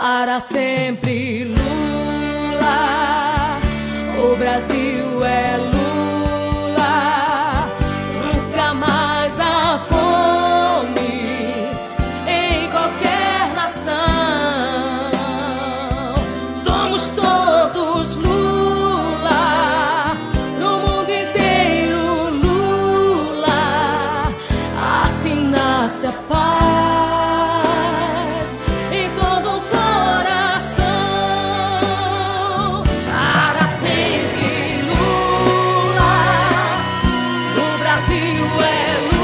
Para sempre Lula, o Brasil é Lula, nunca mais a fome em qualquer nação. Somos todos Lula, no mundo inteiro Lula, assim nasce a paz sempre